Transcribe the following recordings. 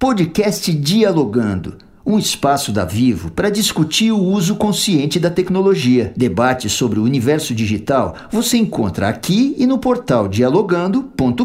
Podcast Dialogando, um espaço da Vivo para discutir o uso consciente da tecnologia. Debates sobre o universo digital você encontra aqui e no portal dialogando.com.br.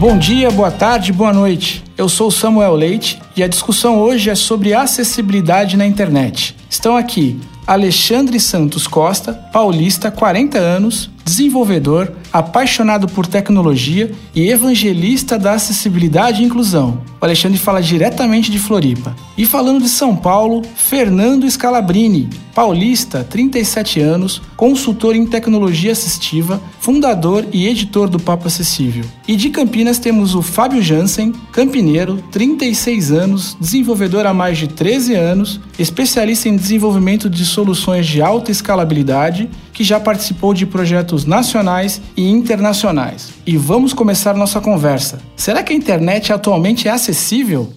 Bom dia, boa tarde, boa noite. Eu sou Samuel Leite e a discussão hoje é sobre acessibilidade na internet. Estão aqui Alexandre Santos Costa, paulista, 40 anos, desenvolvedor, apaixonado por tecnologia e evangelista da acessibilidade e inclusão. O Alexandre fala diretamente de Floripa. E falando de São Paulo, Fernando Scalabrini, paulista, 37 anos, consultor em tecnologia assistiva, fundador e editor do Papo Acessível. E de Campinas temos o Fábio Jansen, campineiro, 36 anos, desenvolvedor há mais de 13 anos, especialista em desenvolvimento de soluções de alta escalabilidade, que já participou de projetos nacionais e internacionais. E vamos começar nossa conversa. Será que a internet atualmente é acessível?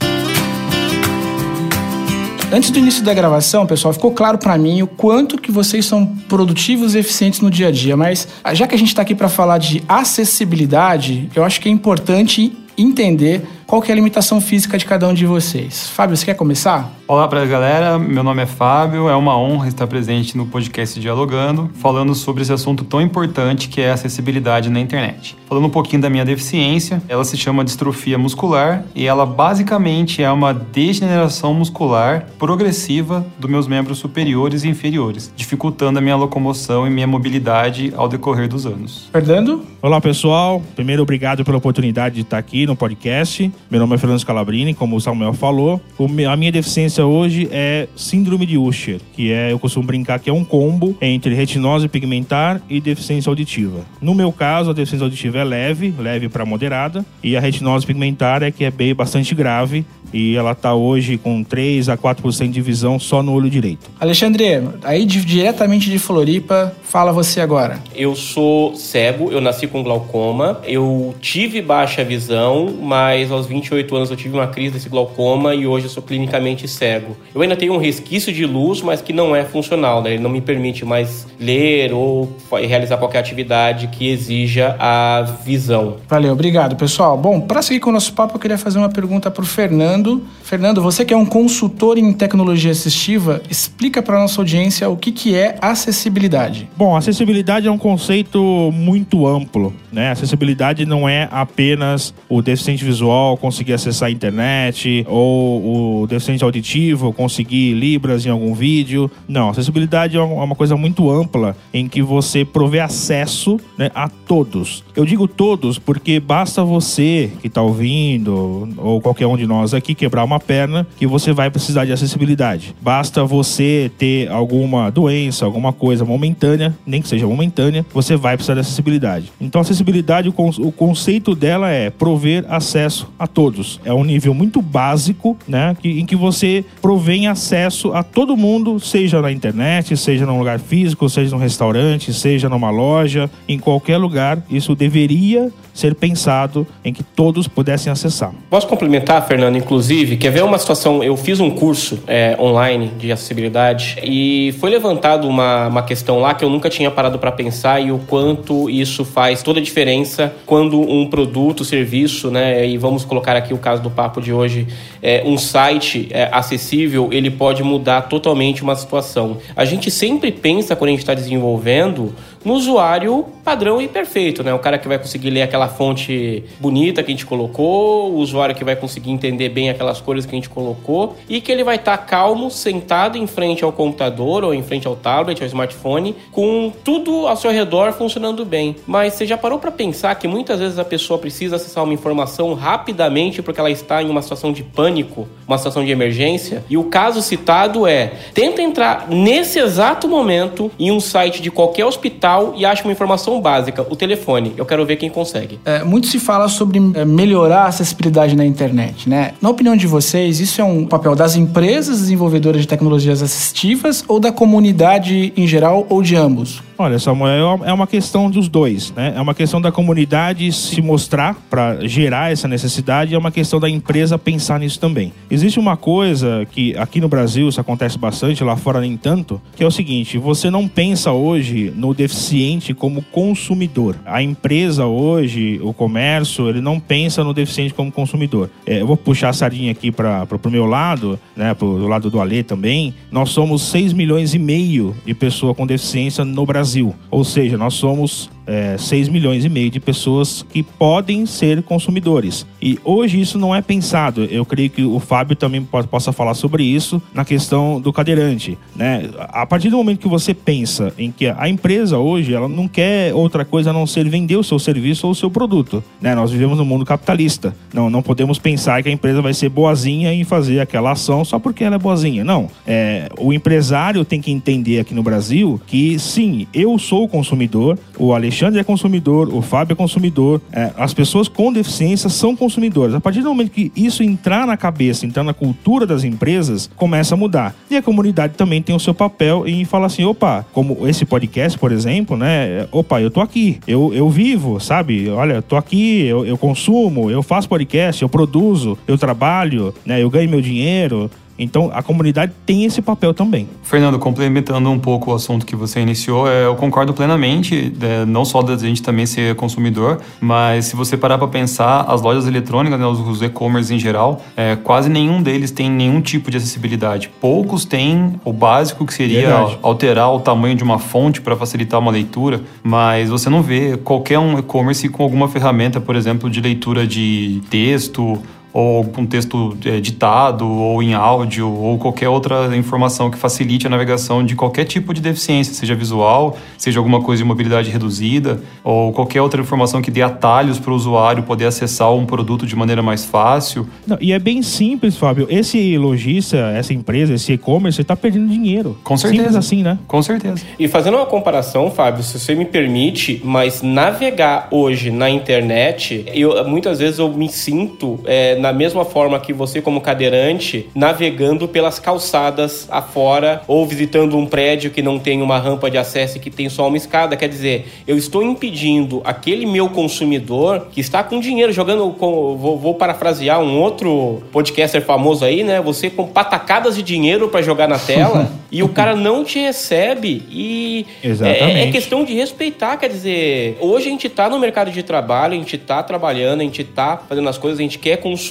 Antes do início da gravação, pessoal, ficou claro para mim o quanto que vocês são produtivos e eficientes no dia a dia, mas já que a gente está aqui para falar de acessibilidade, eu acho que é importante entender qual que é a limitação física de cada um de vocês. Fábio, você quer começar? Olá para a galera, meu nome é Fábio, é uma honra estar presente no podcast Dialogando, falando sobre esse assunto tão importante que é a acessibilidade na internet. Falando um pouquinho da minha deficiência, ela se chama distrofia muscular e ela basicamente é uma degeneração muscular progressiva dos meus membros superiores e inferiores, dificultando a minha locomoção e minha mobilidade ao decorrer dos anos. Fernando? Olá pessoal, primeiro obrigado pela oportunidade de estar aqui no podcast. Meu nome é Fernando Scalabrini, como o Samuel falou. A minha deficiência hoje é síndrome de Usher, que é, eu costumo brincar que é um combo entre retinose pigmentar e deficiência auditiva. No meu caso, a deficiência auditiva é leve, leve para moderada, e a retinose pigmentar é que é bem bastante grave, e ela está hoje com 3 a 4% de visão só no olho direito. Alexandre, aí de, diretamente de Floripa, fala você agora. Eu sou cego, eu nasci com glaucoma, eu tive baixa visão, mas aos 28 anos eu tive uma crise desse glaucoma e hoje eu sou clinicamente cego. Eu ainda tenho um resquício de luz, mas que não é funcional, né? Ele não me permite mais ler ou realizar qualquer atividade que exija a visão. Valeu, obrigado, pessoal. Bom, para seguir com o nosso papo, eu queria fazer uma pergunta para o Fernando Fernando. Fernando, você que é um consultor em tecnologia assistiva, explica para nossa audiência o que, que é acessibilidade. Bom, acessibilidade é um conceito muito amplo. Né? Acessibilidade não é apenas o deficiente visual conseguir acessar a internet ou o deficiente auditivo conseguir libras em algum vídeo. Não, acessibilidade é uma coisa muito ampla em que você provê acesso né, a todos. Eu digo todos porque basta você que está ouvindo ou qualquer um de nós aqui quebrar uma perna que você vai precisar de acessibilidade. Basta você ter alguma doença, alguma coisa momentânea, nem que seja momentânea, você vai precisar de acessibilidade. Então, acessibilidade, o conceito dela é prover acesso a todos. É um nível muito básico, né, em que você provém acesso a todo mundo, seja na internet, seja num lugar físico, seja num restaurante, seja numa loja, em qualquer lugar. Isso deveria ser pensado em que todos pudessem acessar. Posso complementar, Fernando? Inclusive, quer ver uma situação? Eu fiz um curso é, online de acessibilidade e foi levantado uma, uma questão lá que eu nunca tinha parado para pensar e o quanto isso faz toda a diferença quando um produto, serviço, né? E vamos colocar aqui o caso do papo de hoje, é, um site é, acessível, ele pode mudar totalmente uma situação. A gente sempre pensa quando a gente está desenvolvendo no usuário padrão e perfeito, né? O cara que vai conseguir ler aquela fonte bonita que a gente colocou, o usuário que vai conseguir entender bem aquelas cores que a gente colocou e que ele vai estar tá calmo, sentado em frente ao computador ou em frente ao tablet, ao smartphone, com tudo ao seu redor funcionando bem. Mas você já parou para pensar que muitas vezes a pessoa precisa acessar uma informação rapidamente porque ela está em uma situação de pânico, uma situação de emergência? E o caso citado é: tenta entrar nesse exato momento em um site de qualquer hospital e acha uma informação básica, o telefone. Eu quero ver quem consegue. É, muito se fala sobre é, melhorar a acessibilidade na internet, né? Na opinião opinião de vocês, isso é um papel das empresas desenvolvedoras de tecnologias assistivas ou da comunidade em geral ou de ambos? Olha, Samuel, é uma questão dos dois, né? É uma questão da comunidade se mostrar para gerar essa necessidade e é uma questão da empresa pensar nisso também. Existe uma coisa que aqui no Brasil isso acontece bastante, lá fora nem tanto, que é o seguinte: você não pensa hoje no deficiente como consumidor. A empresa hoje, o comércio, ele não pensa no deficiente como consumidor. É, eu vou puxar a sardinha aqui para o meu lado, né? Pro lado do Alê também. Nós somos 6 milhões e meio de pessoas com deficiência no Brasil. Brasil. Ou seja, nós somos é, 6 milhões e meio de pessoas que podem ser consumidores. E hoje isso não é pensado. Eu creio que o Fábio também possa falar sobre isso na questão do cadeirante. Né? A partir do momento que você pensa em que a empresa hoje ela não quer outra coisa a não ser vender o seu serviço ou o seu produto. Né? Nós vivemos no mundo capitalista. Não, não podemos pensar que a empresa vai ser boazinha em fazer aquela ação só porque ela é boazinha. Não. É, o empresário tem que entender aqui no Brasil que sim, eu sou o consumidor, o Alexandre Alexandre é consumidor, o Fábio é consumidor, é, as pessoas com deficiência são consumidoras. A partir do momento que isso entrar na cabeça, entrar na cultura das empresas, começa a mudar. E a comunidade também tem o seu papel em falar assim, opa, como esse podcast, por exemplo, né? Opa, eu tô aqui, eu, eu vivo, sabe? Olha, eu tô aqui, eu, eu consumo, eu faço podcast, eu produzo, eu trabalho, né? Eu ganho meu dinheiro. Então, a comunidade tem esse papel também. Fernando, complementando um pouco o assunto que você iniciou, é, eu concordo plenamente, é, não só da gente também ser consumidor, mas se você parar para pensar, as lojas eletrônicas, né, os e-commerce em geral, é, quase nenhum deles tem nenhum tipo de acessibilidade. Poucos têm o básico que seria Verdade. alterar o tamanho de uma fonte para facilitar uma leitura, mas você não vê qualquer um e-commerce com alguma ferramenta, por exemplo, de leitura de texto ou um texto é, ditado, ou em áudio, ou qualquer outra informação que facilite a navegação de qualquer tipo de deficiência, seja visual, seja alguma coisa de mobilidade reduzida, ou qualquer outra informação que dê atalhos para o usuário poder acessar um produto de maneira mais fácil. Não, e é bem simples, Fábio. Esse lojista, essa empresa, esse e-commerce, está perdendo dinheiro. Com certeza. Simples assim, né? Com certeza. E fazendo uma comparação, Fábio, se você me permite, mas navegar hoje na internet, eu muitas vezes eu me sinto é, na mesma forma que você, como cadeirante, navegando pelas calçadas afora ou visitando um prédio que não tem uma rampa de acesso e que tem só uma escada. Quer dizer, eu estou impedindo aquele meu consumidor que está com dinheiro jogando. Com, vou, vou parafrasear um outro podcaster famoso aí, né? Você com patacadas de dinheiro para jogar na tela e o cara não te recebe. E. É, é questão de respeitar. Quer dizer, hoje a gente está no mercado de trabalho, a gente está trabalhando, a gente está fazendo as coisas, a gente quer consumir,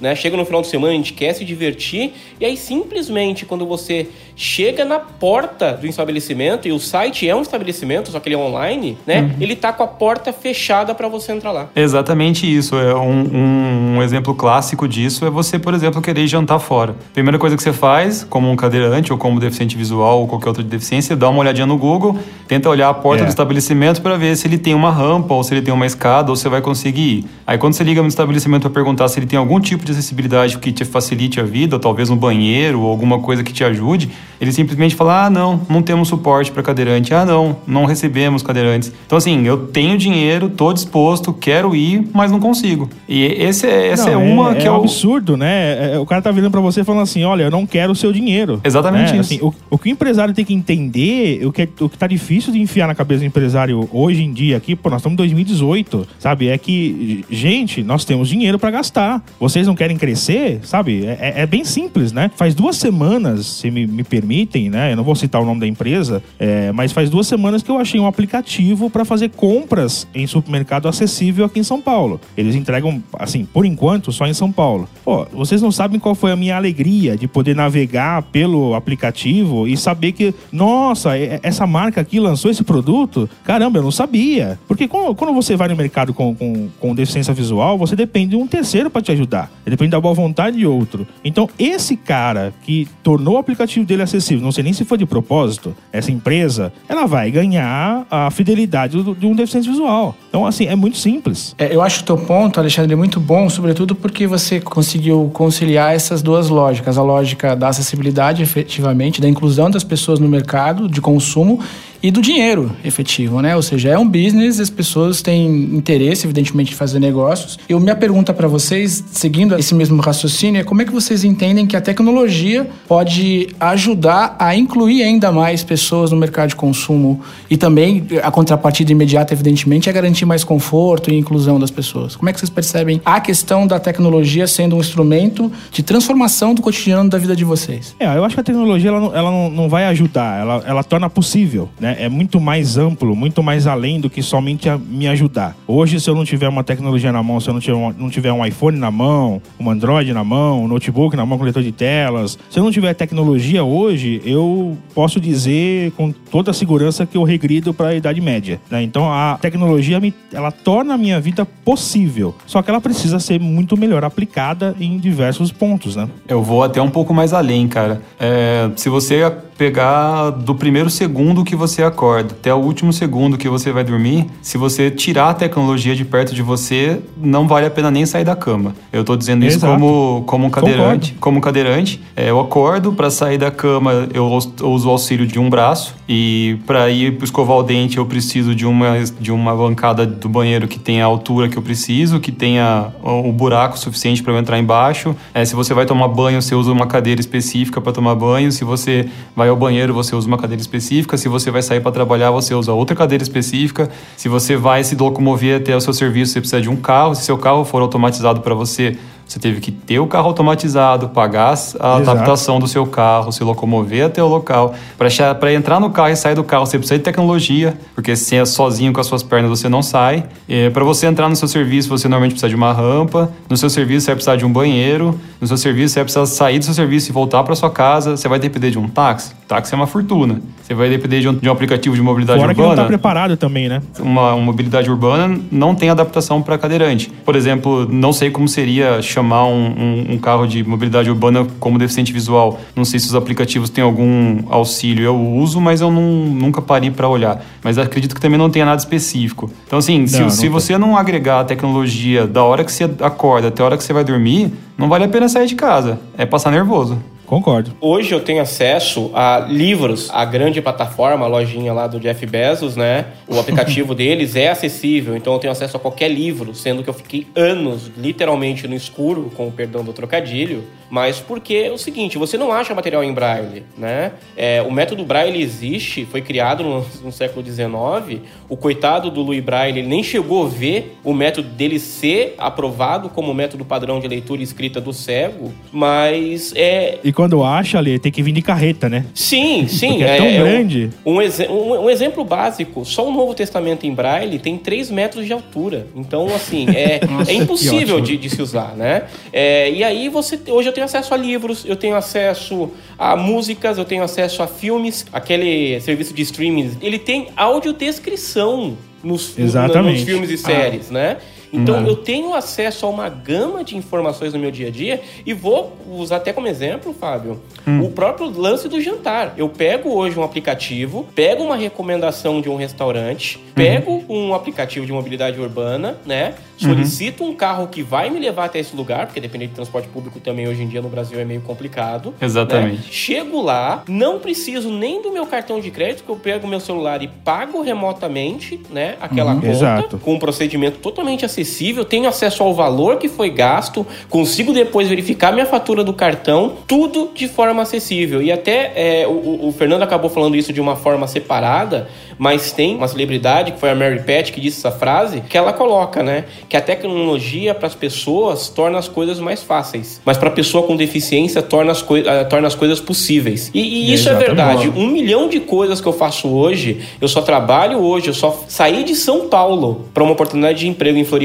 né? Chega no final de semana, a gente quer se divertir, e aí simplesmente quando você chega na porta do estabelecimento, e o site é um estabelecimento, só que ele é online, né? Uhum. Ele tá com a porta fechada para você entrar lá. Exatamente isso. É um, um, um, exemplo clássico disso é você, por exemplo, querer jantar fora. Primeira coisa que você faz, como um cadeirante ou como deficiente visual ou qualquer outra deficiência, dá uma olhadinha no Google, tenta olhar a porta é. do estabelecimento para ver se ele tem uma rampa ou se ele tem uma escada ou você vai conseguir ir. Aí quando você liga no estabelecimento para perguntar se ele tem algum tipo de acessibilidade que te facilite a vida, ou talvez um banheiro ou alguma coisa que te ajude, ele simplesmente fala: ah, não, não temos suporte para cadeirante. Ah, não, não recebemos cadeirantes. Então, assim, eu tenho dinheiro, estou disposto, quero ir, mas não consigo. E esse, é, essa não, é uma é, que é um absurdo, né? É, o cara tá virando para você falando assim: olha, eu não quero o seu dinheiro. Exatamente né? isso. Assim, o, o, que o empresário tem que entender, o que, é, o que tá difícil de enfiar na cabeça do empresário hoje em dia aqui, pô, nós estamos em 2018, sabe? É que, gente, nós temos dinheiro para gastar. Vocês não querem crescer, sabe? É, é, é, bem simples, né? Faz duas semanas, se me, me permitem, né? Eu não vou citar o nome da empresa, é, mas faz duas semanas que eu achei um aplicativo para fazer compras em supermercado acessível aqui em São Paulo. Eles entregam, assim, por enquanto, só em São Paulo. Pô, vocês não sabem qual foi a minha alegria de poder navegar pelo aplicativo e saber que, nossa, essa marca aqui lançou esse produto? Caramba, eu não sabia. Porque quando, quando você vai no mercado com, com, com deficiência visual, você depende de um terceiro para te ajudar. Depende da boa vontade de outro. Então, esse cara que tornou o aplicativo dele acessível, não sei nem se foi de propósito, essa empresa, ela vai ganhar a fidelidade de um deficiente visual. Então, assim, é muito simples. É, eu acho o teu ponto, Alexandre, muito bom, sobretudo porque você conseguiu conciliar essas duas lógicas. A lógica da acessibilidade, efetivamente, da inclusão das pessoas no mercado de consumo e do dinheiro efetivo, né? Ou seja, é um business, as pessoas têm interesse, evidentemente, em fazer negócios. Eu minha pergunta para vocês, seguindo esse mesmo raciocínio, é como é que vocês entendem que a tecnologia pode ajudar a incluir ainda mais pessoas no mercado de consumo e também a contrapartida imediata, evidentemente, é garantir mais conforto e inclusão das pessoas. Como é que vocês percebem a questão da tecnologia sendo um instrumento de transformação do cotidiano da vida de vocês? É, eu acho que a tecnologia ela não, ela não, vai ajudar, ela, ela torna possível, né? É muito mais amplo, muito mais além do que somente me ajudar. Hoje, se eu não tiver uma tecnologia na mão, se eu não tiver, uma, não tiver um iPhone na mão, um Android na mão, um notebook na mão com leitor de telas, se eu não tiver tecnologia hoje, eu posso dizer com toda a segurança que eu regrido para a Idade Média. Né? Então, a tecnologia me, ela torna a minha vida possível, só que ela precisa ser muito melhor aplicada em diversos pontos, né? Eu vou até um pouco mais além, cara. É, se você pegar do primeiro segundo que você acorda até o último segundo que você vai dormir, se você tirar a tecnologia de perto de você, não vale a pena nem sair da cama. Eu tô dizendo isso como, como um cadeirante. Concordo. Como um cadeirante, é, eu acordo para sair da cama, eu uso o auxílio de um braço e para ir escovar o dente eu preciso de uma de uma bancada do banheiro que tenha a altura que eu preciso, que tenha o um buraco suficiente para eu entrar embaixo. É, se você vai tomar banho, você usa uma cadeira específica para tomar banho. Se você vai ao banheiro, você usa uma cadeira específica. Se você vai sair para trabalhar, você usa outra cadeira específica. Se você vai se locomover até o seu serviço, você precisa de um carro. Se seu carro for automatizado para você, você teve que ter o carro automatizado, pagar a Exato. adaptação do seu carro, se locomover até o local. Para entrar no carro e sair do carro, você precisa de tecnologia, porque se é sozinho com as suas pernas, você não sai. Para você entrar no seu serviço, você normalmente precisa de uma rampa. No seu serviço, você vai precisar de um banheiro. No seu serviço, você vai precisar sair do seu serviço e voltar para sua casa. Você vai depender de um táxi. Táxi é uma fortuna. Você vai depender de um, de um aplicativo de mobilidade Fora urbana. Fora que não está preparado também, né? Uma, uma mobilidade urbana não tem adaptação para cadeirante. Por exemplo, não sei como seria chamar um, um, um, carro de mobilidade urbana como deficiente visual. Não sei se os aplicativos têm algum auxílio. Eu uso, mas eu não, nunca parei para olhar. Mas acredito que também não tenha nada específico. Então, assim, não, se, não se você não agregar a tecnologia da hora que você acorda até a hora que você vai dormir, não vale a pena sair de casa. É passar nervoso. Concordo. Hoje eu tenho acesso a livros, a grande plataforma, a lojinha lá do Jeff Bezos, né? O aplicativo deles é acessível, então eu tenho acesso a qualquer livro, sendo que eu fiquei anos literalmente no escuro, com o perdão do trocadilho, mas porque é o seguinte, você não acha material em braille, né? É, o método braille existe, foi criado no, no, século XIX. O coitado do Louis Braille ele nem chegou a ver o método dele ser aprovado como método padrão de leitura e escrita do cego, mas é. E quando acha ali, tem que vir de carreta, né? Sim, sim. Porque é, tão é, grande. Um, um, um, exemplo básico: só o Novo Testamento em braille tem 3 metros de altura. Então, assim, é, Nossa, é impossível de, de, se usar, né? É, e aí você hoje tenho acesso a livros, eu tenho acesso a músicas, eu tenho acesso a filmes. Aquele serviço de streaming, ele tem audiodescrição nos, nos filmes e séries, ah. né? Então uhum. eu tenho acesso a uma gama de informações no meu dia a dia e vou usar até como exemplo, Fábio, uhum. o próprio lance do jantar. Eu pego hoje um aplicativo, pego uma recomendação de um restaurante, uhum. pego um aplicativo de mobilidade urbana, né? Solicito um carro que vai me levar até esse lugar, porque dependendo de transporte público também hoje em dia no Brasil é meio complicado. Né? Exatamente. Né? Chego lá, não preciso nem do meu cartão de crédito, que eu pego meu celular e pago remotamente, né? Aquela uhum. conta Exato. com um procedimento totalmente acessível acessível, tenho acesso ao valor que foi gasto, consigo depois verificar minha fatura do cartão, tudo de forma acessível. E até é, o, o, Fernando acabou falando isso de uma forma separada, mas tem uma celebridade, que foi a Mary Pat, que disse essa frase, que ela coloca, né? Que a tecnologia para as pessoas torna as coisas mais fáceis, mas para a pessoa com deficiência torna as, coi uh, torna as coisas possíveis. E, e isso é verdade. Um milhão de coisas que eu faço hoje, eu só trabalho hoje, eu só saí de São Paulo para uma oportunidade de emprego em Florianópolis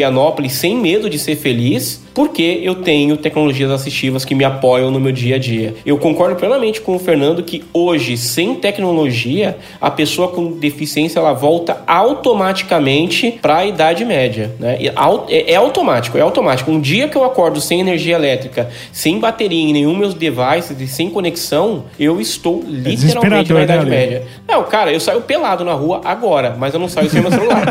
sem medo de ser feliz, porque eu tenho tecnologias assistivas que me apoiam no meu dia a dia. Eu concordo plenamente com o Fernando que hoje, sem tecnologia, a pessoa com deficiência ela volta automaticamente para a idade média. Né? É, é, automático, é automático. Um dia que eu acordo sem energia elétrica, sem bateria em nenhum meus devices e sem conexão, eu estou é literalmente na idade né, média. Não, cara, eu saio pelado na rua agora, mas eu não saio sem meu celular.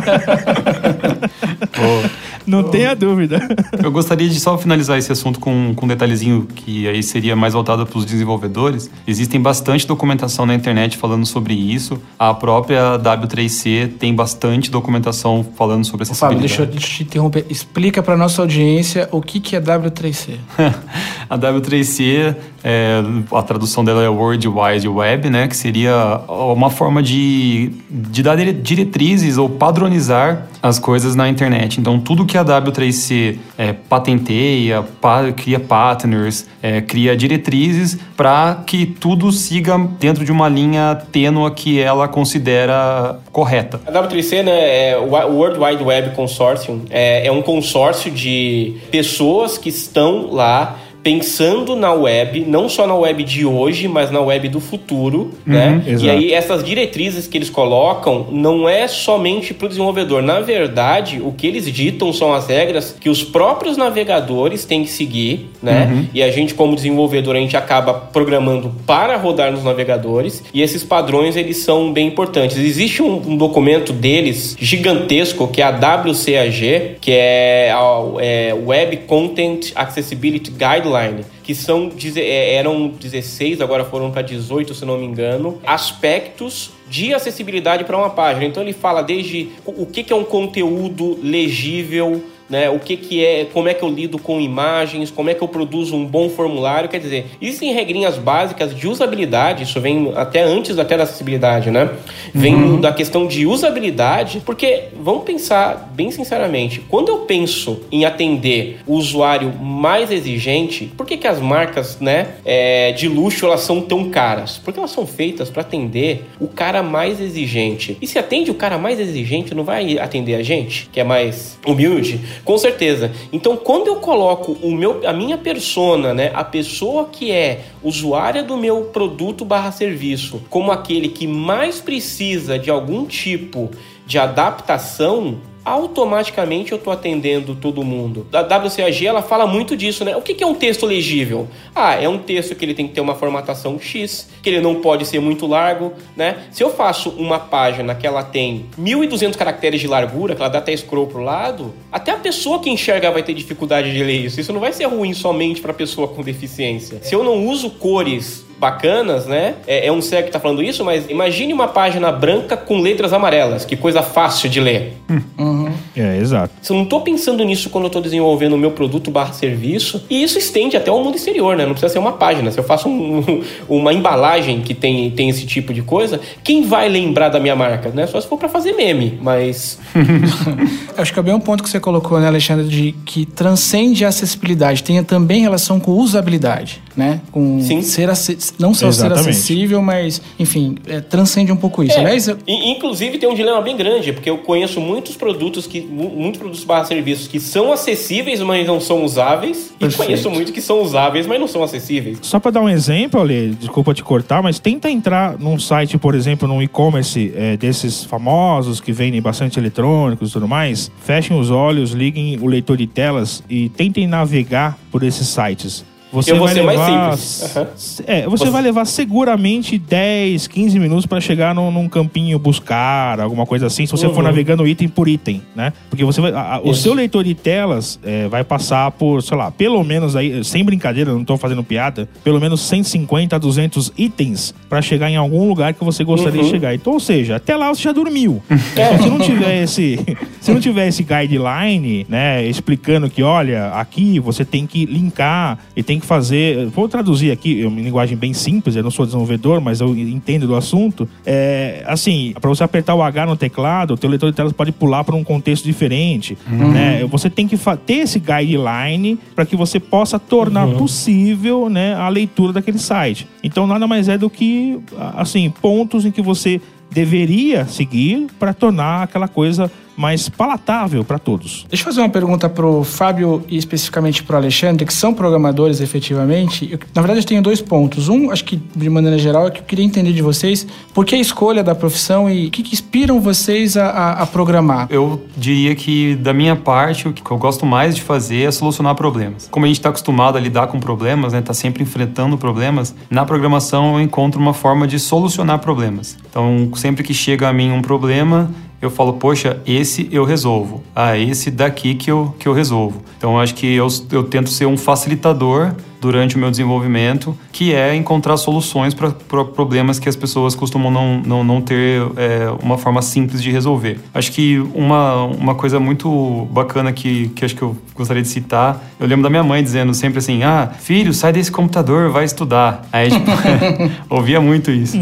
Não tenha dúvida. Eu gostaria de só finalizar esse assunto com, com um detalhezinho que aí seria mais voltado para os desenvolvedores. Existem bastante documentação na internet falando sobre isso. A própria W3C tem bastante documentação falando sobre essa Fábio, deixa eu, deixa eu te interromper. Explica para nossa audiência o que, que é W3C. a W3C, é, a tradução dela é World Wide Web, né? Que seria uma forma de, de dar diretrizes ou padronizar as coisas na internet. Então, tudo que a W3C é, patenteia, pa, cria partners, é, cria diretrizes para que tudo siga dentro de uma linha tênua que ela considera correta. A W3C, né, é o World Wide Web Consortium, é, é um consórcio de pessoas que estão lá pensando na web, não só na web de hoje, mas na web do futuro, uhum, né? Exato. E aí essas diretrizes que eles colocam não é somente para o desenvolvedor. Na verdade, o que eles ditam são as regras que os próprios navegadores têm que seguir, né? Uhum. E a gente como desenvolvedor a gente acaba programando para rodar nos navegadores. E esses padrões eles são bem importantes. Existe um, um documento deles gigantesco que é a WCAG, que é a é Web Content Accessibility Guidelines Guideline, que são, é, eram 16, agora foram para 18, se não me engano, aspectos de acessibilidade para uma página. Então ele fala desde o que é um conteúdo legível né? O que, que é, como é que eu lido com imagens, como é que eu produzo um bom formulário. Quer dizer, existem regrinhas básicas de usabilidade, isso vem até antes até da acessibilidade, né? Vem uhum. da questão de usabilidade, porque vamos pensar bem sinceramente, quando eu penso em atender o usuário mais exigente, por que, que as marcas né, é, de luxo elas são tão caras? Porque elas são feitas para atender o cara mais exigente. E se atende o cara mais exigente, não vai atender a gente, que é mais humilde? Com certeza. Então, quando eu coloco o meu, a minha persona, né, a pessoa que é usuária do meu produto barra serviço, como aquele que mais precisa de algum tipo de adaptação, automaticamente eu estou atendendo todo mundo. A WCAG ela fala muito disso, né? O que é um texto legível? Ah, é um texto que ele tem que ter uma formatação X, que ele não pode ser muito largo, né? Se eu faço uma página que ela tem 1.200 caracteres de largura, que ela dá até scroll pro lado, até a pessoa que enxerga vai ter dificuldade de ler isso. Isso não vai ser ruim somente para pessoa com deficiência. Se eu não uso cores bacanas, né? É, é um cego que tá falando isso, mas imagine uma página branca com letras amarelas. Que coisa fácil de ler. Uhum. É, exato. Se eu não tô pensando nisso quando eu tô desenvolvendo o meu produto barra serviço, e isso estende até ao mundo exterior, né? Não precisa ser uma página. Se eu faço um, uma embalagem que tem, tem esse tipo de coisa, quem vai lembrar da minha marca, né? Só se for para fazer meme, mas... Acho que é bem um ponto que você colocou, né, Alexandre, de que transcende a acessibilidade, tem também relação com usabilidade, né? Com Sim. ser acessível não só Exatamente. ser acessível, mas, enfim, é, transcende um pouco isso. É, Aliás, eu... Inclusive tem um dilema bem grande, porque eu conheço muitos produtos que muitos produtos barra serviços que são acessíveis, mas não são usáveis, Perfeito. e conheço muitos que são usáveis, mas não são acessíveis. Só para dar um exemplo, Ale, desculpa te cortar, mas tenta entrar num site, por exemplo, num e-commerce é, desses famosos que vendem bastante eletrônicos e tudo mais, fechem os olhos, liguem o leitor de telas e tentem navegar por esses sites. Você eu vou ser levar, mais simples. Uhum. É, você, você, vai levar seguramente 10, 15 minutos para chegar num, num, campinho buscar, alguma coisa assim, se você uhum. for navegando item por item, né? Porque você vai, a, o seu leitor de telas é, vai passar por, sei lá, pelo menos aí, sem brincadeira, não tô fazendo piada, pelo menos 150 a 200 itens para chegar em algum lugar que você gostaria uhum. de chegar. Então, ou seja, até lá você já dormiu. É. Se não tiver esse, se não tiver esse guideline, né, explicando que, olha, aqui você tem que linkar e tem que fazer. Vou traduzir aqui, uma linguagem bem simples, eu não sou desenvolvedor, mas eu entendo do assunto. É, assim, para você apertar o H no teclado, o teu leitor de telas pode pular para um contexto diferente. Uhum. Né? Você tem que ter esse guideline para que você possa tornar uhum. possível né, a leitura daquele site. Então, nada mais é do que assim pontos em que você deveria seguir para tornar aquela coisa mais palatável para todos. Deixa eu fazer uma pergunta para o Fábio e especificamente para o Alexandre, que são programadores efetivamente. Eu, na verdade, eu tenho dois pontos. Um, acho que de maneira geral, é que eu queria entender de vocês por que a escolha da profissão e o que, que inspiram vocês a, a, a, programar. Eu diria que, da minha parte, o que eu gosto mais de fazer é solucionar problemas. Como a gente está acostumado a lidar com problemas, né, tá sempre enfrentando problemas, na programação eu encontro uma forma de solucionar problemas. Então, sempre que chega a mim um problema, eu falo, poxa, esse eu resolvo. Ah, esse daqui que eu, que eu resolvo. Então, eu acho que eu, eu tento ser um facilitador durante o meu desenvolvimento, que é encontrar soluções para problemas que as pessoas costumam não, não, não ter é, uma forma simples de resolver. Acho que uma, uma coisa muito bacana que, que acho que eu gostaria de citar, eu lembro da minha mãe dizendo sempre assim, ah, filho, sai desse computador, vai estudar. Aí, tipo, ouvia muito isso.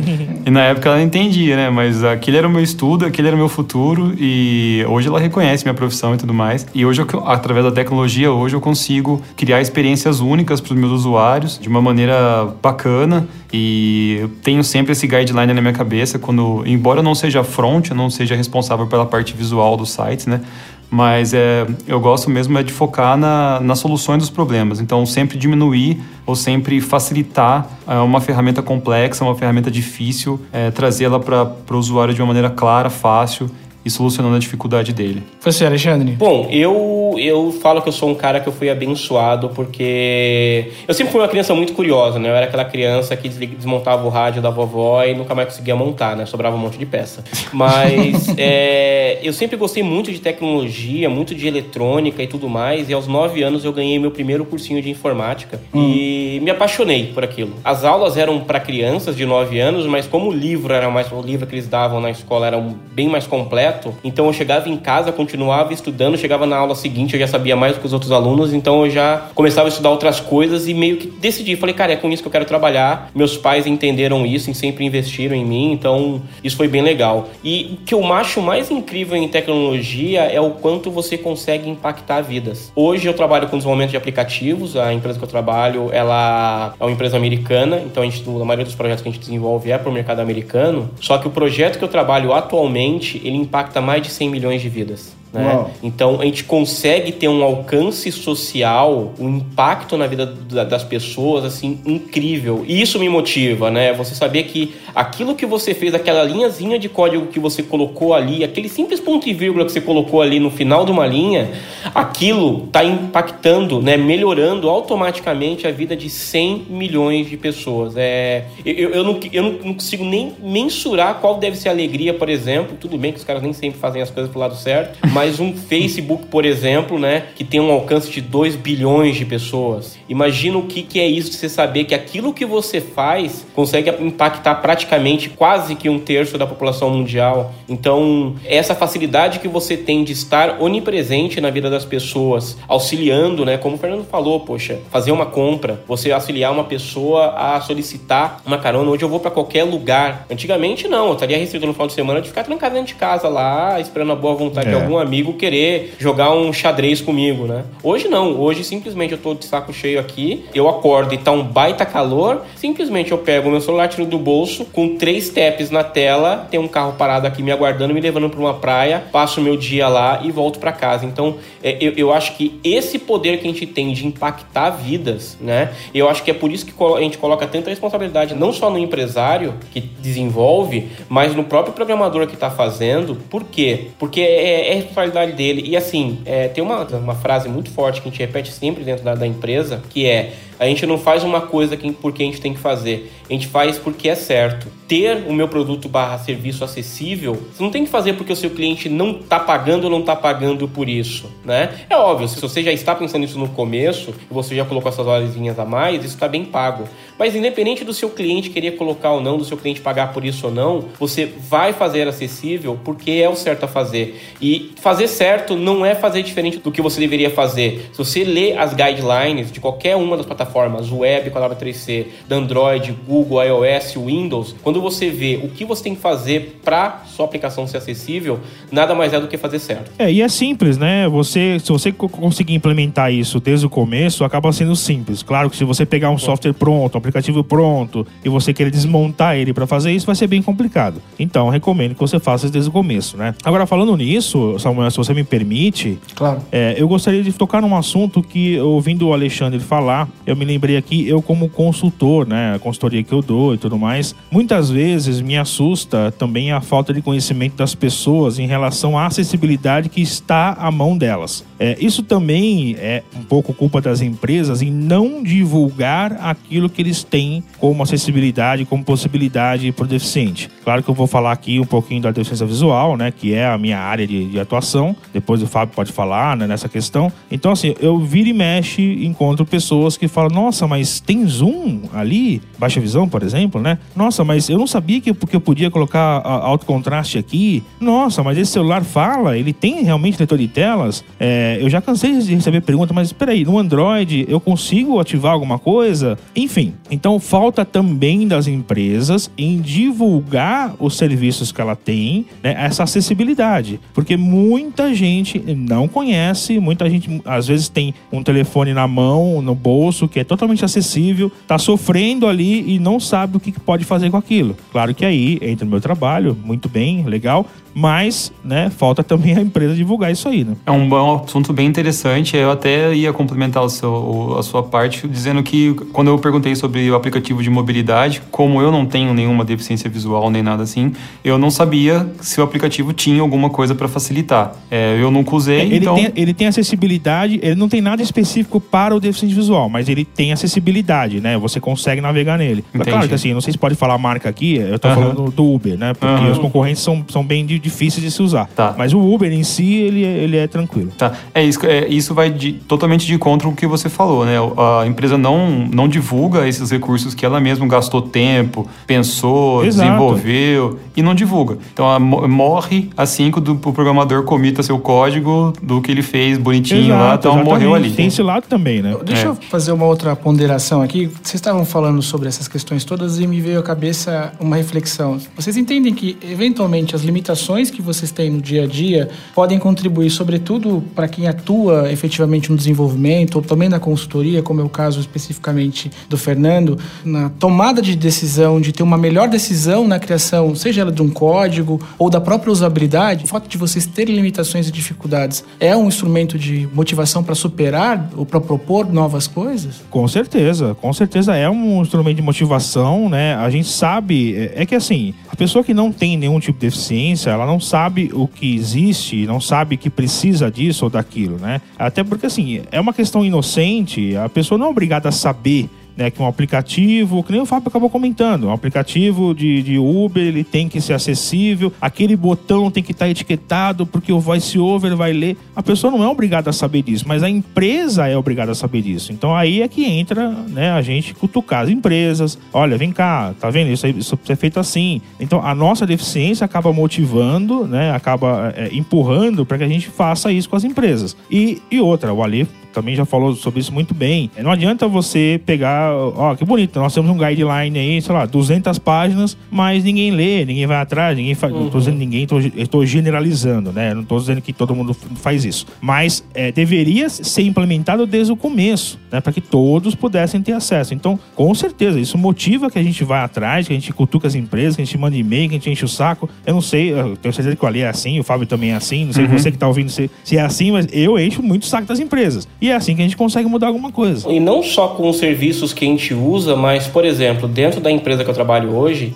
E na época ela não entendia, né? Mas aquele era o meu estudo, aquele era o meu futuro e hoje ela reconhece minha profissão e tudo mais. E hoje, eu, através da tecnologia, hoje eu consigo criar experiências únicas para os meus usuários de uma maneira bacana e eu tenho sempre esse guideline na minha cabeça quando, embora eu não seja front, eu não seja responsável pela parte visual dos sites, né? Mas é, eu gosto mesmo é de focar na, nas soluções dos problemas. Então, sempre diminuir ou sempre facilitar é, uma ferramenta complexa, uma ferramenta difícil, é, trazê-la para o usuário de uma maneira clara, fácil e solucionando a dificuldade dele. Você, Alexandre? Bom, eu, eu falo que eu sou um cara que eu fui abençoado porque eu sempre fui uma criança muito curiosa, né? Eu era aquela criança que desmontava o rádio da vovó e nunca mais conseguia montar, né? Sobrava um monte de peça. Mas é, eu sempre gostei muito de tecnologia, muito de eletrônica e tudo mais. E aos nove anos eu ganhei meu primeiro cursinho de informática hum. e me apaixonei por aquilo. As aulas eram para crianças de nove anos, mas como o livro era mais o livro que eles davam na escola era bem mais completo então eu chegava em casa, continuava estudando, chegava na aula seguinte, eu já sabia mais do que os outros alunos, então eu já começava a estudar outras coisas e meio que decidi. Falei, cara, é com isso que eu quero trabalhar. Meus pais entenderam isso e sempre investiram em mim, então isso foi bem legal. E o que eu acho mais incrível em tecnologia é o quanto você consegue impactar vidas. Hoje eu trabalho com desenvolvimento de aplicativos, a empresa que eu trabalho, ela é uma empresa americana, então a, gente, a maioria dos projetos que a gente desenvolve é para o mercado americano, só que o projeto que eu trabalho atualmente, ele impacta impacta mais de 100 milhões de vidas. Né? Então a gente consegue ter um alcance social, um impacto na vida das pessoas assim incrível. E isso me motiva, né? Você saber que aquilo que você fez, aquela linhazinha de código que você colocou ali, aquele simples ponto e vírgula que você colocou ali no final de uma linha, aquilo está impactando, né? Melhorando automaticamente a vida de 100 milhões de pessoas. É, eu, eu, não, eu não consigo nem mensurar qual deve ser a alegria, por exemplo. Tudo bem que os caras nem sempre fazem as coisas pro lado certo, mas mas um Facebook, por exemplo, né, que tem um alcance de 2 bilhões de pessoas. Imagina o que, que é isso de você saber que aquilo que você faz consegue impactar praticamente quase que um terço da população mundial. Então, essa facilidade que você tem de estar onipresente na vida das pessoas, auxiliando, né, como o Fernando falou, poxa, fazer uma compra, você auxiliar uma pessoa a solicitar uma carona. Hoje eu vou para qualquer lugar. Antigamente não, eu estaria restrito no final de semana de ficar trancado dentro de casa lá, esperando a boa vontade é. de algum amigo amigo querer jogar um xadrez comigo, né? Hoje não, hoje simplesmente eu tô de saco cheio aqui, eu acordo e tá um baita calor, simplesmente eu pego meu celular, tiro do bolso, com três taps na tela, tem um carro parado aqui me aguardando, me levando para uma praia, passo meu dia lá e volto para casa. Então, é, eu, eu acho que esse poder que a gente tem de impactar vidas, né? Eu acho que é por isso que a gente coloca tanta responsabilidade, não só no empresário que desenvolve, mas no próprio programador que está fazendo. Por quê? Porque é, é personalidade dele. E assim, é, tem uma, uma frase muito forte que a gente repete sempre dentro da, da empresa, que é a gente não faz uma coisa que, porque a gente tem que fazer. A gente faz porque é certo. Ter o meu produto barra serviço acessível, você não tem que fazer porque o seu cliente não está pagando ou não está pagando por isso, né? É óbvio, se você já está pensando nisso no começo e você já colocou essas horas a mais, isso está bem pago. Mas independente do seu cliente querer colocar ou não, do seu cliente pagar por isso ou não, você vai fazer acessível porque é o certo a fazer. E fazer certo não é fazer diferente do que você deveria fazer. Se você lê as guidelines de qualquer uma das plataformas, web com a 3C, da Android, Google, iOS, Windows, quando você vê o que você tem que fazer para sua aplicação ser acessível, nada mais é do que fazer certo. É, e é simples, né? Você, se você conseguir implementar isso desde o começo, acaba sendo simples. Claro que se você pegar um software pronto, aplicativo pronto e você querer desmontar ele para fazer isso, vai ser bem complicado. Então, recomendo que você faça isso desde o começo, né? Agora, falando nisso, Samuel, se você me permite, claro. É, eu gostaria de tocar num assunto que, ouvindo o Alexandre falar, eu me lembrei aqui, eu como consultor, né, a consultoria que eu dou e tudo mais, muitas vezes me assusta também a falta de conhecimento das pessoas em relação à acessibilidade que está à mão delas. É, isso também é um pouco culpa das empresas em não divulgar aquilo que eles têm como acessibilidade, como possibilidade para o deficiente. Claro que eu vou falar aqui um pouquinho da deficiência visual, né, que é a minha área de, de atuação. Depois o Fábio pode falar né, nessa questão. Então, assim, eu viro e mexe, encontro pessoas que falam: Nossa, mas tem zoom ali? Baixa visão, por exemplo, né? Nossa, mas eu não sabia que porque eu podia colocar alto contraste aqui. Nossa, mas esse celular fala, ele tem realmente leitor de telas? É, eu já cansei de receber pergunta, mas espera aí, no Android eu consigo ativar alguma coisa? Enfim, então falta também das empresas em divulgar os serviços que ela tem, né, essa acessibilidade, porque muita gente não conhece, muita gente às vezes tem um telefone na mão, no bolso, que é totalmente acessível, está sofrendo ali e não sabe o que pode fazer com aquilo. Claro que aí entra o meu trabalho, muito bem, legal, mas, né, falta também a empresa divulgar isso aí, né? É um bom assunto bem interessante. Eu até ia complementar o seu, a sua parte dizendo que quando eu perguntei sobre o aplicativo de mobilidade, como eu não tenho nenhuma deficiência visual nem nada assim, eu não sabia se o aplicativo tinha alguma coisa para facilitar. É, eu nunca usei, ele então... Tem, ele tem acessibilidade, ele não tem nada específico para o deficiente visual, mas ele tem acessibilidade, né? Você consegue navegar nele. Entendi. Claro que assim, não sei se pode falar a marca aqui, eu tô falando do Uber, né? Porque os concorrentes são, são bem difíceis de se usar. Tá. Mas o Uber em si, ele, ele é tranquilo. Tá. É isso, é, isso vai de, totalmente de encontro com o que você falou, né? A empresa não, não divulga esses recursos que ela mesma gastou tempo, pensou, Exato. desenvolveu e não divulga. Então ela morre assim que o programador comita seu código do que ele fez bonitinho Exato, lá, então exatamente. morreu ali. Tem esse lado também, né? Deixa é. eu fazer uma outra ponderação aqui. Vocês estavam falando sobre essas questões todas e me veio à cabeça uma reflexão. Vocês entendem que, eventualmente, as limitações que vocês têm no dia a dia podem contribuir, sobretudo para quem atua efetivamente no desenvolvimento ou também na consultoria, como é o caso especificamente do Fernando, na tomada de decisão, de ter uma melhor decisão na criação, seja ela de um código ou da própria usabilidade, o fato de vocês terem limitações e dificuldades é um instrumento de motivação para superar ou para propor novas coisas? Com certeza, com certeza é um instrumento de motivação, né? A gente sabe, é, é que assim, a pessoa que não tem nenhum tipo de deficiência, ela não sabe o que existe, não sabe que precisa disso ou daquilo, né? Até porque assim, é uma questão inocente, a pessoa não é obrigada a saber né, que um aplicativo, que nem o Fábio acabou comentando, um aplicativo de, de Uber ele tem que ser acessível, aquele botão tem que estar tá etiquetado porque o voice-over vai ler. A pessoa não é obrigada a saber disso, mas a empresa é obrigada a saber disso. Então aí é que entra né, a gente cutucar as empresas. Olha, vem cá, tá vendo? Isso, isso é feito assim. Então a nossa deficiência acaba motivando, né, acaba é, empurrando para que a gente faça isso com as empresas. E, e outra, o Ali também já falou sobre isso muito bem. Não adianta você pegar, ó, que bonito, nós temos um guideline aí, sei lá, 200 páginas, mas ninguém lê, ninguém vai atrás, ninguém faz. Uhum. Não tô dizendo ninguém, tô, estou generalizando, né? Não estou dizendo que todo mundo faz isso. Mas é, deveria ser implementado desde o começo, né? Para que todos pudessem ter acesso. Então, com certeza, isso motiva que a gente vá atrás, que a gente cutuca as empresas, que a gente manda e-mail, que a gente enche o saco. Eu não sei, eu tenho certeza que o Ali é assim, o Fábio também é assim, não sei uhum. você que está ouvindo se, se é assim, mas eu encho muito o saco das empresas. E é assim que a gente consegue mudar alguma coisa. E não só com os serviços que a gente usa, mas, por exemplo, dentro da empresa que eu trabalho hoje,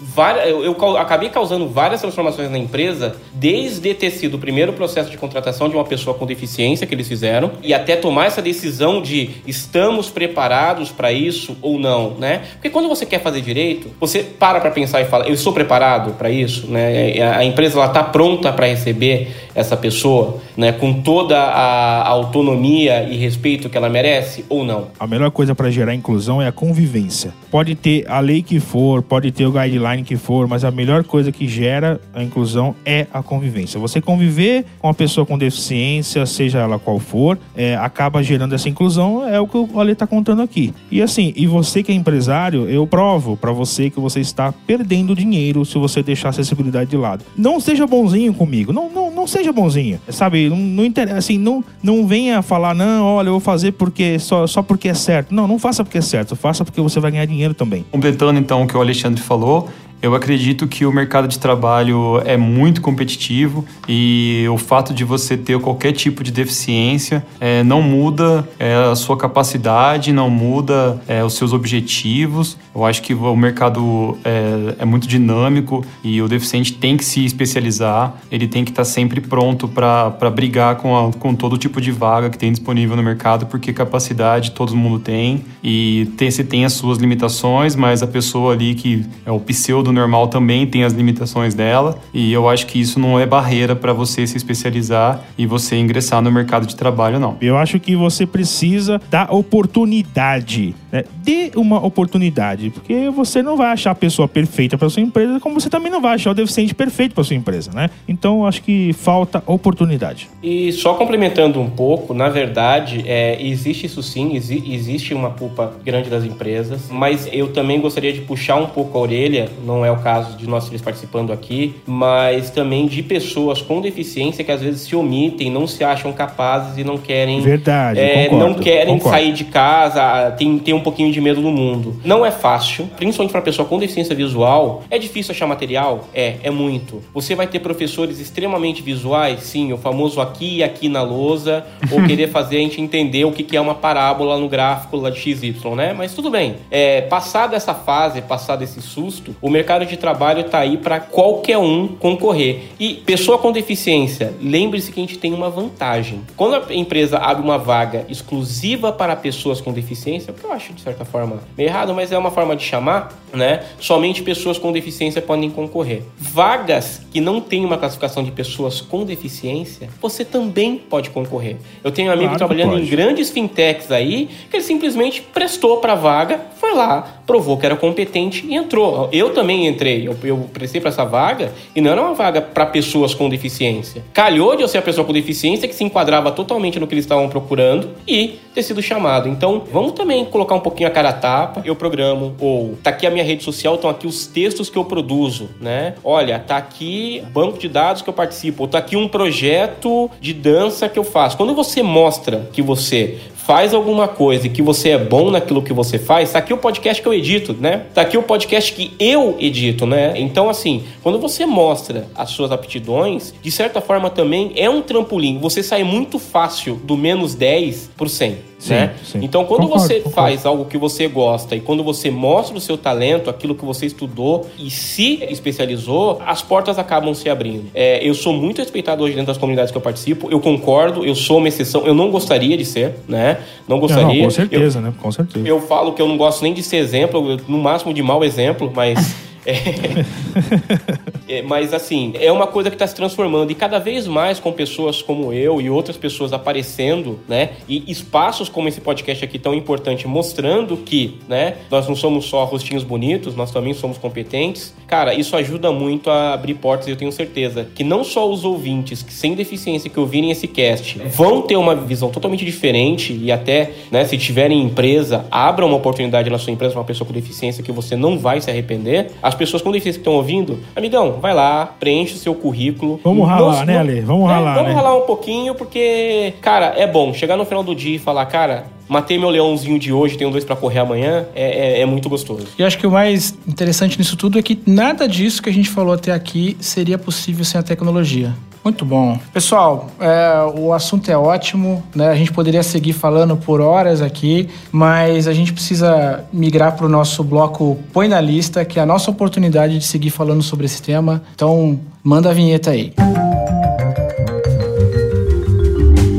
eu, acabei causando várias transformações na empresa, desde ter sido o primeiro processo de contratação de uma pessoa com deficiência que eles fizeram, e até tomar essa decisão de estamos preparados para isso ou não, né? Porque quando você quer fazer direito, você para para pensar e fala, eu estou preparado para isso, né? A empresa ela está pronta para receber essa pessoa, né? Com toda a autonomia e respeito que ela merece ou não? A melhor coisa para gerar inclusão é a convivência. Pode ter a lei que for, pode ter o guideline que for, mas a melhor coisa que gera a inclusão é a convivência. Você conviver com uma pessoa com deficiência, seja ela qual for, é, acaba gerando essa inclusão, é o que o Ale está contando aqui. E assim, e você que é empresário, eu provo para você que você está perdendo dinheiro se você deixar a acessibilidade de lado. Não seja bonzinho comigo, não, não, não seja bonzinho, sabe? Não, não interessa, assim, não, não venha falar, não, olha, eu vou fazer porque só, só porque é certo. Não, não faça porque é certo, faça porque você vai ganhar dinheiro também. Completando então o que o Alexandre falou, Eu acredito que o mercado de trabalho é muito competitivo e o fato de você ter qualquer tipo de deficiência é, não muda é, a sua capacidade, não muda é, os seus objetivos. Eu acho que o mercado é, é muito dinâmico e o deficiente tem que se especializar, ele tem que estar sempre pronto para brigar com, a, com todo tipo de vaga que tem disponível no mercado, porque capacidade todo mundo tem e tem, se tem as suas limitações, mas a pessoa ali que é o pseudo normal também tem as limitações dela e eu acho que isso não é barreira para você se especializar e você ingressar no mercado de trabalho, não. Eu acho que você precisa da oportunidade, né? Dê uma oportunidade, porque você não vai achar a pessoa perfeita para sua empresa, como você também não vai achar o deficiente perfeito para sua empresa, né? Então, acho que falta oportunidade. E só complementando um pouco, na verdade, é, existe isso sim, exi existe uma culpa grande das empresas, mas eu também gostaria de puxar um pouco a orelha, não é o caso de nós três participando aqui, mas também de pessoas com deficiência que às vezes se omitem, não se acham capazes e não querem. Verdade, é, concordo, não querem concordo. sair de casa, tem, tem um pouquinho de medo do mundo. Não é fácil, principalmente para pessoa com deficiência visual. É difícil achar material? É, é muito. Você vai ter professores extremamente visuais, sim, o famoso aqui e aqui na lousa, ou querer fazer a gente entender o que que é uma parábola no gráfico lá de XY, né? Mas tudo bem. É, passada essa fase, passado esse susto, o mercado de trabalho tá aí para qualquer um concorrer. E pessoa com deficiência, lembre-se que a gente tem uma vantagem. Quando a empresa abre uma vaga exclusiva para pessoas com deficiência, o que eu acho de certa forma meio errado, mas é uma forma de chamar, né? Somente pessoas com deficiência podem concorrer. Vagas que não têm uma classificação de pessoas com deficiência, você também pode concorrer. Eu tenho um amigo Claro trabalhando em grandes fintechs aí, que ele simplesmente prestou para a vaga, foi lá, provou que era competente e entrou. Eu também entrei, eu, eu prestei para essa vaga e não era uma vaga para pessoas com deficiência. Calhou de eu ser a pessoa com deficiência que se enquadrava totalmente no que eles estavam procurando e ter sido chamado. Então, vamos também colocar um pouquinho a cara a tapa. Eu programo, ou tá aqui a minha rede social, estão aqui os textos que eu produzo, né? Olha, tá aqui banco de dados que eu participo, ou tá aqui um projeto de dança que eu faço. Quando você mostra que você faz alguma coisa e que você é bom naquilo que você faz, tá aqui o podcast que eu edito, né? Tá aqui o podcast que eu edito, né? Então, assim, quando você mostra as suas aptidões, de certa forma também é um trampolim. Você sai muito fácil do menos 10 por 100. Sim, né? sim. Então, quando Concordo, você concordo. faz algo que você gosta e quando você mostra o seu talento, aquilo que você estudou e se especializou, as portas acabam se abrindo. É, eu sou muito respeitado hoje dentro das comunidades que eu participo. Eu concordo, eu sou uma exceção. Eu não gostaria de ser, né? Não Não, gostaria. com certeza, né? Com certeza. Eu, eu falo que eu não gosto nem de ser exemplo, eu- no máximo de mau exemplo, mas. É, é, mas assim, é uma coisa que está se transformando e cada vez mais com pessoas como eu e outras pessoas aparecendo, né? E espaços como esse podcast aqui tão importante mostrando que, né? Nós não somos só rostinhos bonitos, nós também somos competentes. Cara, isso ajuda muito a abrir portas e eu tenho certeza que não só os ouvintes que sem deficiência que ouvirem esse cast vão ter uma visão totalmente diferente e até, né? Se tiverem empresa, abra uma oportunidade na sua empresa para uma pessoa com deficiência que você não vai se arrepender. As pessoas com deficiência que estão ouvindo, amigão, vai lá, preenche o seu currículo. Vamos Não- ralar, né, Ale? Vamos É, ralar, Vamos né? ralar um pouquinho, porque, cara, é bom chegar no final do dia e falar, cara, matei meu leãozinho de hoje, tenho dois para correr amanhã, é, é- é muito gostoso. E acho que o mais interessante nisso tudo é que nada disso que a gente falou até aqui seria possível sem a tecnologia. Muito bom. Pessoal, é, o assunto é ótimo, né? A gente poderia seguir falando por horas aqui, mas a gente precisa migrar para o nosso bloco Põe na Lista, que é a nossa oportunidade de seguir falando sobre esse tema. Então, manda a vinheta aí.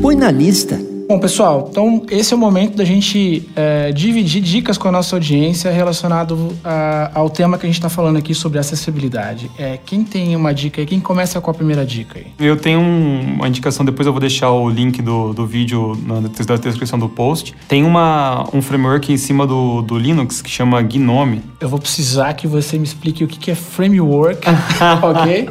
Põe na lista. Bom, pessoal, então esse é o momento da gente é, dividir dicas com a nossa audiência relacionado a- ao tema que a gente está falando aqui sobre acessibilidade. É, quem tem uma dica aí? Quem começa com a primeira dica aí? Eu tenho um- uma indicação, depois eu vou deixar o link do, do vídeo na descrição do post. Tem uma, um framework em cima do, do Linux que chama Gnome. Eu vou precisar que você me explique o que que é framework, ok?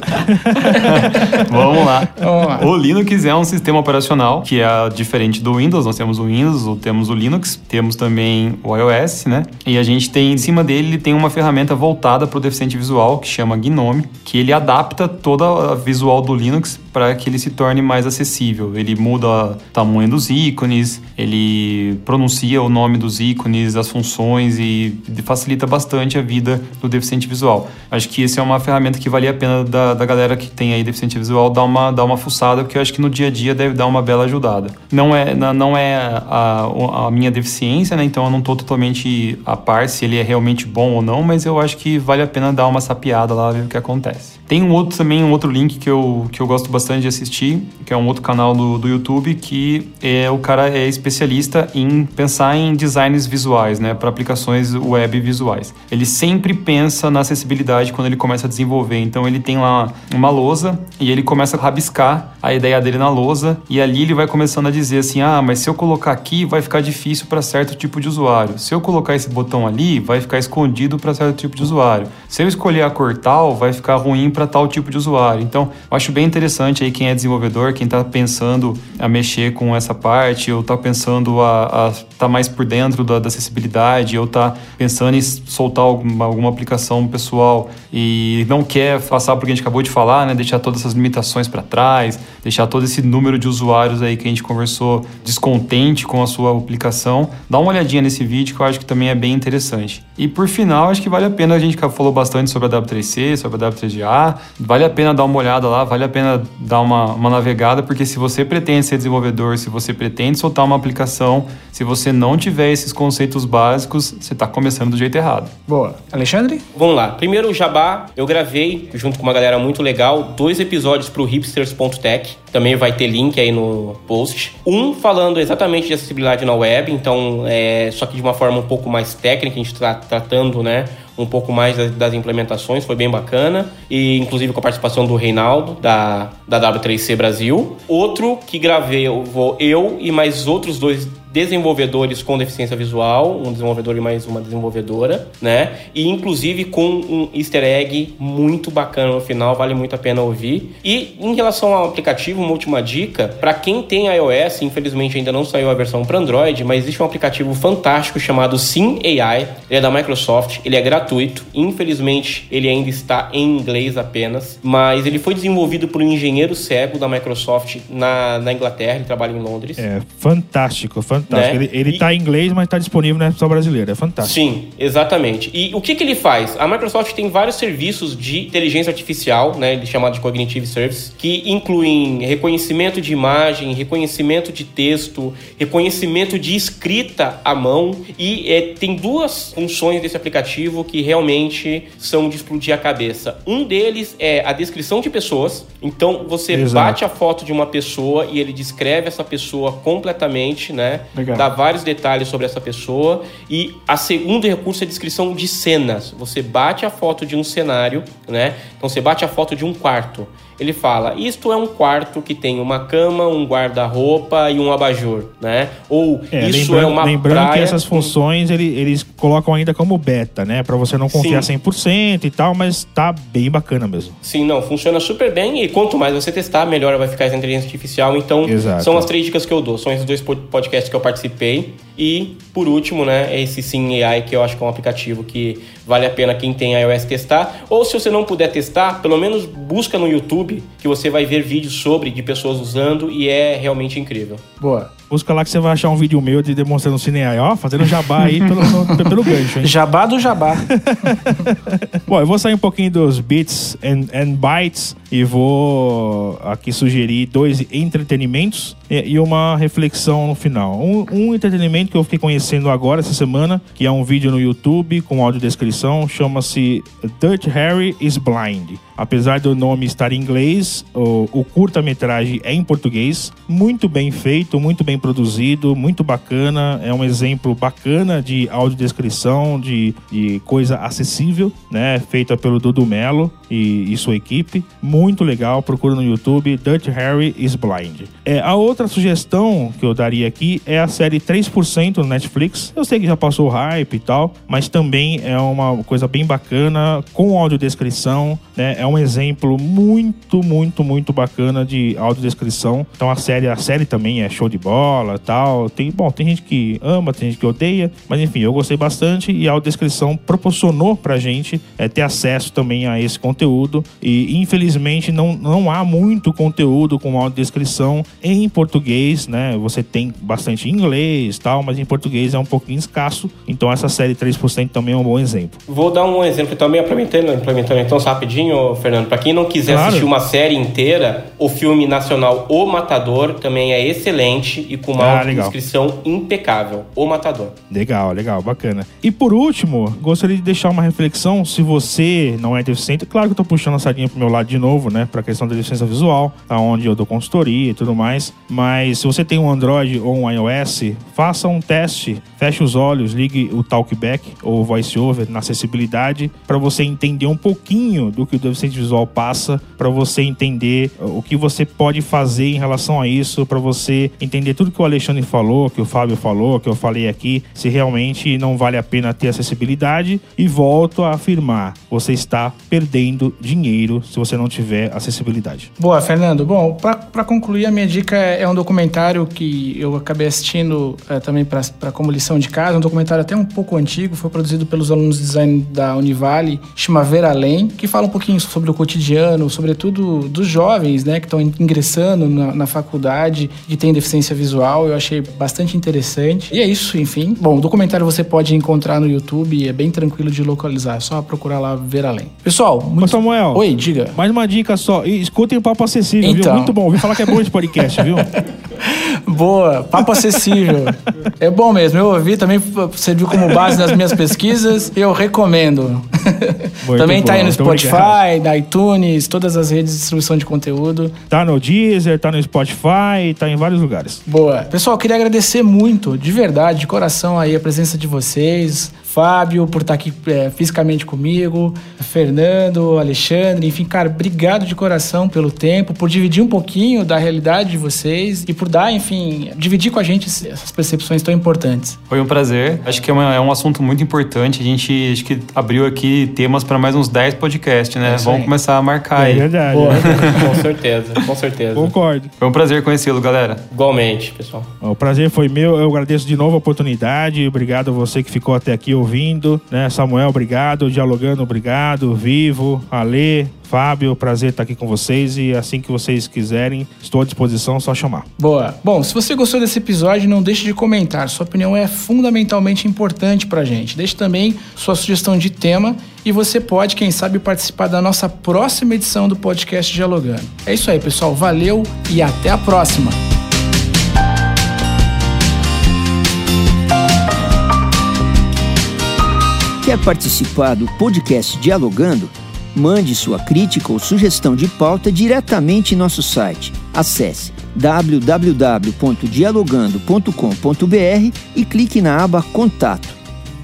Vamos lá. Vamos lá. O Linux é um sistema operacional que é diferente do Windows. Nós temos o Windows, ou temos o Linux, temos também o iOS, né? E a gente tem, em cima dele, ele tem uma ferramenta voltada para o deficiente visual que chama Gnome, que ele adapta toda a visual do Linux para que ele se torne mais acessível. Ele muda o tamanho dos ícones, ele pronuncia o nome dos ícones, as funções e facilita bastante a vida do deficiente visual. Acho que essa é uma ferramenta que valia a pena da, da galera que tem aí deficiente visual dar uma, dar uma fuçada, porque eu acho que no dia a dia deve dar uma bela ajudada. Não é, não é a, a minha deficiência, né? Então eu não estou totalmente a par se ele é realmente bom ou não, mas eu acho que vale a pena dar uma sapiada lá, ver o que acontece. Tem um outro também, um outro link que eu, que eu gosto bastante de assistir, que é um outro canal do, do YouTube, que é o cara é especialista em pensar em designs visuais, né, para aplicações web visuais. Ele sempre pensa na acessibilidade quando ele começa a desenvolver. Então ele tem lá uma lousa e ele começa a rabiscar a ideia dele na lousa e ali ele vai começando a dizer assim: "Ah, mas se eu colocar aqui vai ficar difícil para certo tipo de usuário. Se eu colocar esse botão ali, vai ficar escondido para certo tipo de usuário. Se eu escolher a cor tal, vai ficar ruim para tal tipo de usuário". Então, eu acho bem interessante aí quem é desenvolvedor, quem está pensando a mexer com essa parte ou está pensando a estar tá mais por dentro da, da acessibilidade ou está pensando em soltar alguma, alguma aplicação pessoal e não quer passar por que a gente acabou de falar, né, deixar todas essas limitações para trás, deixar todo esse número de usuários aí que a gente conversou descontente com a sua aplicação, dá uma olhadinha nesse vídeo que eu acho que também é bem interessante. E por final, acho que vale a pena, a gente falou bastante sobre a W3C, sobre a W3GA, vale a pena dar uma olhada lá, vale a pena dar uma, uma navegada, porque se você pretende ser desenvolvedor, se você pretende soltar uma aplicação, se você não tiver esses conceitos básicos, você está começando do jeito errado. Boa. Alexandre? Vamos lá. Primeiro, o Jabá, eu gravei, junto com uma galera muito legal, dois episódios para o hipsters.tech. Também vai ter link aí no post. Um falando exatamente de acessibilidade na web, então, é, só que de uma forma um pouco mais técnica, a gente está tratando, né? Um pouco mais das, implementações, foi bem bacana. E inclusive com a participação do Reinaldo, da, da W3C Brasil. Outro que gravei, eu, vou, eu e mais outros dois desenvolvedores com deficiência visual, um desenvolvedor e mais uma desenvolvedora, né? E inclusive com um easter egg muito bacana no final, vale muito a pena ouvir. E em relação ao aplicativo, uma última dica, para quem tem iOS, infelizmente ainda não saiu a versão para Android, mas existe um aplicativo fantástico chamado Sim AI, ele é da Microsoft, ele é gratuito, infelizmente ele ainda está em inglês apenas, mas ele foi desenvolvido por um engenheiro cego da Microsoft na, na Inglaterra, ele trabalha em Londres. É, fantástico, fantástico fantástico. Né? Ele, ele e... tá em inglês, mas está disponível na versão brasileira. É fantástico. Sim, exatamente. E o que, que ele faz? A Microsoft tem vários serviços de inteligência artificial, né? Chamado de Cognitive Service, que incluem reconhecimento de imagem, reconhecimento de texto, reconhecimento de escrita à mão. E é, tem duas funções desse aplicativo que realmente são de explodir a cabeça. Um deles é a descrição de pessoas. Então você Exato. bate a foto de uma pessoa e ele descreve essa pessoa completamente, né? Legal. dá vários detalhes sobre essa pessoa. E a segundo recurso é a descrição de cenas. Você bate a foto de um cenário, né? Então você bate a foto de um quarto ele fala: isto é um quarto que tem uma cama, um guarda-roupa e um abajur, né? Ou é, isso é uma lembrando praia... que essas funções ele, eles colocam ainda como beta, né? Para você não confiar Sim. 100% e tal, mas tá bem bacana mesmo. Sim, não, funciona super bem e quanto mais você testar, melhor vai ficar essa inteligência artificial. Então, Exato. são as três dicas que eu dou. São esses dois podcasts que eu participei. E, por último, né, esse Sim AI, que eu acho que é um aplicativo que vale a pena quem tem iOS testar. Ou se você não puder testar, pelo menos busca no YouTube, que você vai ver vídeos sobre, de pessoas usando, e é realmente incrível. Boa. Busca lá que você vai achar um vídeo meu de demonstrando o Cine AI, ó, fazendo jabá aí pelo, pelo gancho, hein? Jabá do jabá. Bom, eu vou sair um pouquinho dos bits and, and bytes e vou aqui sugerir dois entretenimentos e, e uma reflexão no final. Um, um, entretenimento que eu fiquei conhecendo agora essa semana, que é um vídeo no YouTube com audiodescrição, chama-se Dirt Harry is Blind. Apesar do nome estar em inglês, o, o curta-metragem é em português, muito bem feito, muito bem produzido, muito bacana. É um exemplo bacana de audiodescrição, de, de coisa acessível, né? Feita pelo Dudu Melo e, e sua equipe. Muito legal, procura no YouTube, Dutch Harry is Blind. É, a outra sugestão que eu daria aqui é a série 3% no Netflix. Eu sei que já passou hype e tal, mas também é uma coisa bem bacana, com audiodescrição, né? É exemplo muito, muito, muito bacana de audiodescrição. Então a série, a série também é show de bola tal. Tem, bom, tem gente que ama, tem gente que odeia, mas enfim, eu gostei bastante e a audiodescrição proporcionou pra gente é, ter acesso também a esse conteúdo. E infelizmente não, não há muito conteúdo com audiodescrição em português, né? Você tem bastante em inglês tal, mas em português é um pouquinho escasso. Então essa série 3% também é um bom exemplo. Vou dar um exemplo também, implementando, implementando então rapidinho, Fernando. Para quem não quiser claro. assistir uma série inteira, o filme nacional O Matador também é excelente e com uma ah, descrição impecável. O Matador. Legal, legal, bacana. E por último, gostaria de deixar uma reflexão. Se você não é deficiente, claro que eu tô puxando a sardinha pro meu lado de novo, né? Pra questão da deficiência visual, onde eu dou consultoria e tudo mais. Mas se você tem um Android ou um iOS, faça um teste, feche os olhos, ligue o Talkback ou VoiceOver na acessibilidade para você entender um pouquinho do que o deficiente visual passa, para você entender o que você pode fazer em relação a isso, para você entender tudo que o Alexandre falou, que o Fábio falou, que eu falei aqui, se realmente não vale a pena ter acessibilidade. E volto a afirmar: você está perdendo dinheiro se você não tiver acessibilidade. Boa, Fernando. Bom, para concluir, a minha dica é um documentário que eu acabei assistindo é, também para como lição de casa, um documentário até um pouco antigo, foi produzido pelos alunos de design da Univale, chama Ver Além, que fala um pouquinho sobre o cotidiano, sobretudo dos jovens, né, que estão ingressando na, na faculdade e têm deficiência visual. Eu achei bastante interessante. E é isso, enfim. Bom, o documentário você pode encontrar no YouTube, é bem tranquilo de localizar, é só procurar lá Ver Além. Pessoal, muito... Ô Samuel. Oi, diga. Mais uma dica só, escutem o Papo Acessível, então... viu? Muito bom, ouvi falar que é bom esse podcast, viu? Boa, papo acessível. É bom mesmo, eu ouvi, também serviu como base nas minhas pesquisas, eu recomendo. também tá aí no Spotify, na iTunes, todas as redes de distribuição de conteúdo. Tá no Deezer, tá no Spotify, tá em vários lugares. Boa. Pessoal, queria agradecer muito, de verdade, de coração aí a presença de vocês. Fábio, por estar aqui é, fisicamente comigo, Fernando, Alexandre, enfim, cara, obrigado de coração pelo tempo, por dividir um pouquinho da realidade de vocês e por dar, enfim, dividir com a gente essas percepções tão importantes. Foi um prazer. Acho que é, uma, é um assunto muito importante. A gente acho que abriu aqui temas para mais uns 10 podcasts, né? É Vamos começar a marcar é aí. Verdade. com certeza, com certeza. Concordo. Foi um prazer conhecê-lo, galera. Igualmente, pessoal. O prazer foi meu. Eu agradeço de novo a oportunidade. Obrigado a você que ficou até aqui ouvindo, né? Samuel, obrigado. Dialogando, obrigado. Vivo, Alê, Fábio, prazer estar aqui com vocês e assim que vocês quiserem, estou à disposição, só chamar. Boa. Bom, se você gostou desse episódio, não deixe de comentar. Sua opinião é fundamentalmente importante pra gente. Deixe também sua sugestão de tema e você pode, quem sabe, participar da nossa próxima edição do podcast Dialogando. É isso aí, pessoal. Valeu e até a próxima. Quer participar do podcast Dialogando? Mande sua crítica ou sugestão de pauta diretamente em nosso site. Acesse www.dialogando.com.br e clique na aba Contato.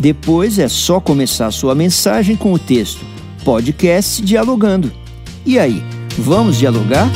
Depois é só começar sua mensagem com o texto Podcast Dialogando. E aí, vamos dialogar?